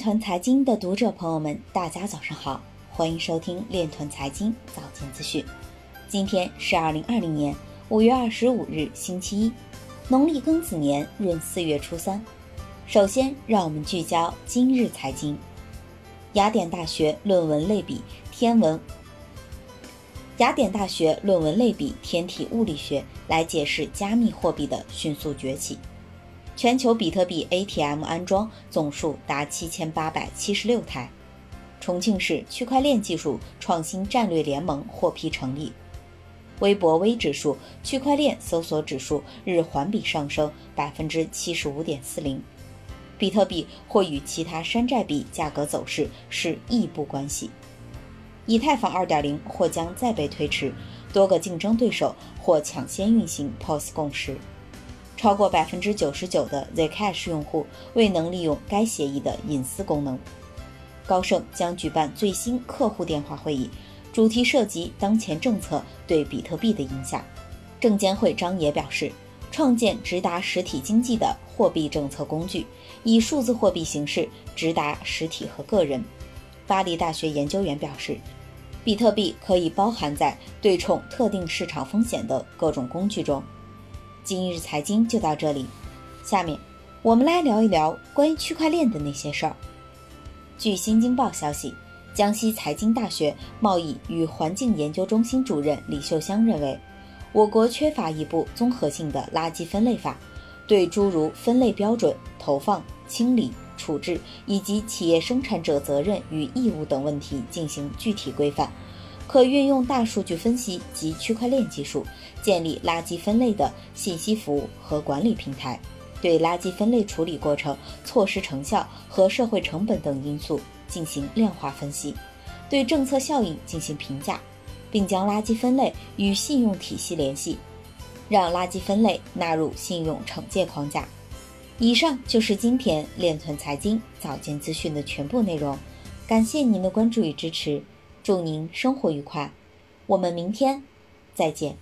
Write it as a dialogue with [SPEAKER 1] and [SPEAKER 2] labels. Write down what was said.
[SPEAKER 1] 团财经的读者朋友们，大家早上好，欢迎收听链团财经早间资讯。今天是二零二零年五月二十五日，星期一，农历庚子年闰四月初三。首先，让我们聚焦今日财经。雅典大学论文类比天文，雅典大学论文类比天体物理学来解释加密货币的迅速崛起。全球比特币 ATM 安装总数达七千八百七十六台。重庆市区块链技术创新战略联盟获批成立。微博微指数区块链搜索指数日环比上升百分之七十五点四零。比特币或与其他山寨币价格走势是异步关系。以太坊2.0或将再被推迟，多个竞争对手或抢先运行 POS 共识。超过百分之九十九的 Zcash 用户未能利用该协议的隐私功能。高盛将举办最新客户电话会议，主题涉及当前政策对比特币的影响。证监会张也表示，创建直达实体经济的货币政策工具，以数字货币形式直达实体和个人。巴黎大学研究员表示，比特币可以包含在对冲特定市场风险的各种工具中。今日财经就到这里，下面我们来聊一聊关于区块链的那些事儿。据新京报消息，江西财经大学贸易与环境研究中心主任李秀香认为，我国缺乏一部综合性的垃圾分类法，对诸如分类标准、投放、清理、处置以及企业生产者责任与义务等问题进行具体规范。可运用大数据分析及区块链技术，建立垃圾分类的信息服务和管理平台，对垃圾分类处理过程、措施成效和社会成本等因素进行量化分析，对政策效应进行评价，并将垃圾分类与信用体系联系，让垃圾分类纳入信用惩戒框架。以上就是今天链团财经早间资讯的全部内容，感谢您的关注与支持。祝您生活愉快，我们明天再见。